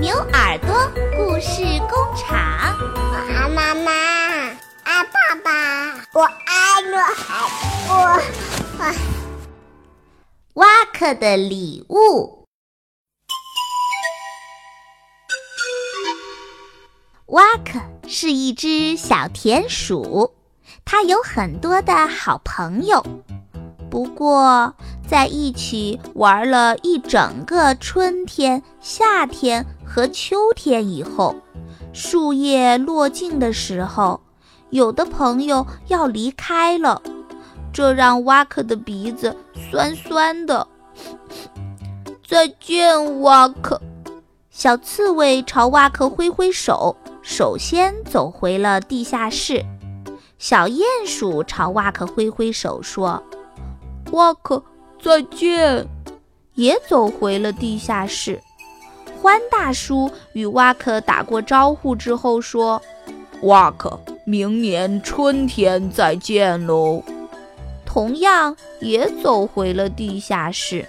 牛耳朵故事工厂。我爱妈妈，爱爸爸，我爱我海我我。挖克的礼物。挖克是一只小田鼠，它有很多的好朋友。不过，在一起玩了一整个春天、夏天和秋天以后，树叶落尽的时候，有的朋友要离开了，这让挖克的鼻子酸酸的。再见，挖克！小刺猬朝挖克挥挥手，首先走回了地下室。小鼹鼠朝挖克挥挥手说。瓦克，再见！也走回了地下室。欢大叔与瓦克打过招呼之后说：“瓦克，明年春天再见喽。”同样也走回了地下室。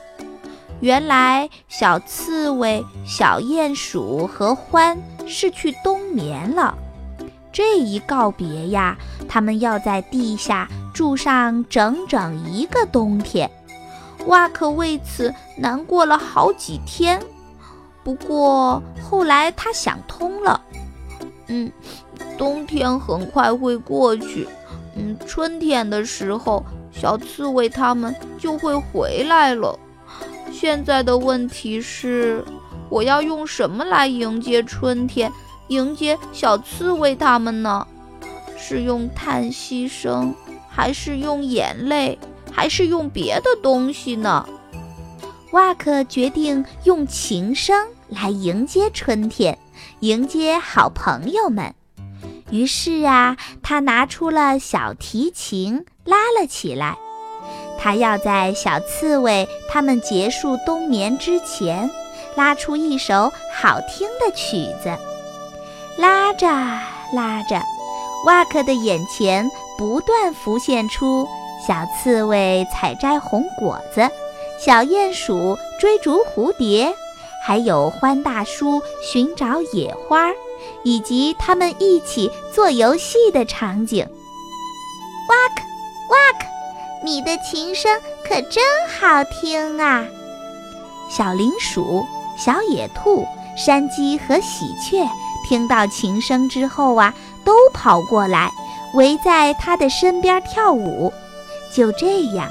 原来，小刺猬、小鼹鼠和欢是去冬眠了。这一告别呀，他们要在地下。住上整整一个冬天，瓦克为此难过了好几天。不过后来他想通了，嗯，冬天很快会过去，嗯，春天的时候，小刺猬他们就会回来了。现在的问题是，我要用什么来迎接春天，迎接小刺猬他们呢？是用叹息声？还是用眼泪，还是用别的东西呢？瓦克决定用琴声来迎接春天，迎接好朋友们。于是啊，他拿出了小提琴，拉了起来。他要在小刺猬他们结束冬眠之前，拉出一首好听的曲子。拉着拉着，瓦克的眼前。不断浮现出小刺猬采摘红果子，小鼹鼠追逐蝴蝶，还有欢大叔寻找野花，以及他们一起做游戏的场景。哇克哇克，你的琴声可真好听啊！小林鼠、小野兔、山鸡和喜鹊听到琴声之后啊，都跑过来。围在他的身边跳舞，就这样，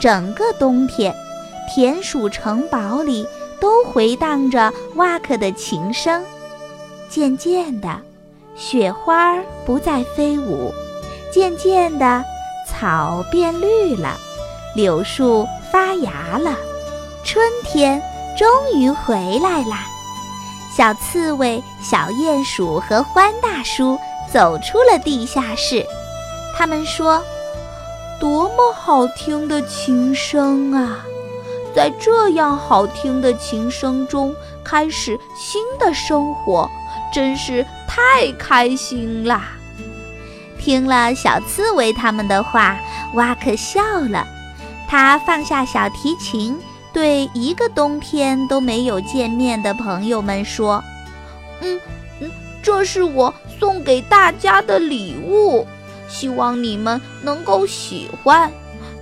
整个冬天，田鼠城堡里都回荡着瓦克的琴声。渐渐的，雪花不再飞舞；渐渐的，草变绿了，柳树发芽了，春天终于回来啦！小刺猬、小鼹鼠和欢大叔。走出了地下室，他们说：“多么好听的琴声啊！在这样好听的琴声中开始新的生活，真是太开心啦！”听了小刺猬他们的话，瓦克笑了。他放下小提琴，对一个冬天都没有见面的朋友们说：“嗯嗯，这是我。”送给大家的礼物，希望你们能够喜欢。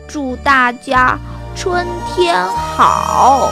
祝大家春天好！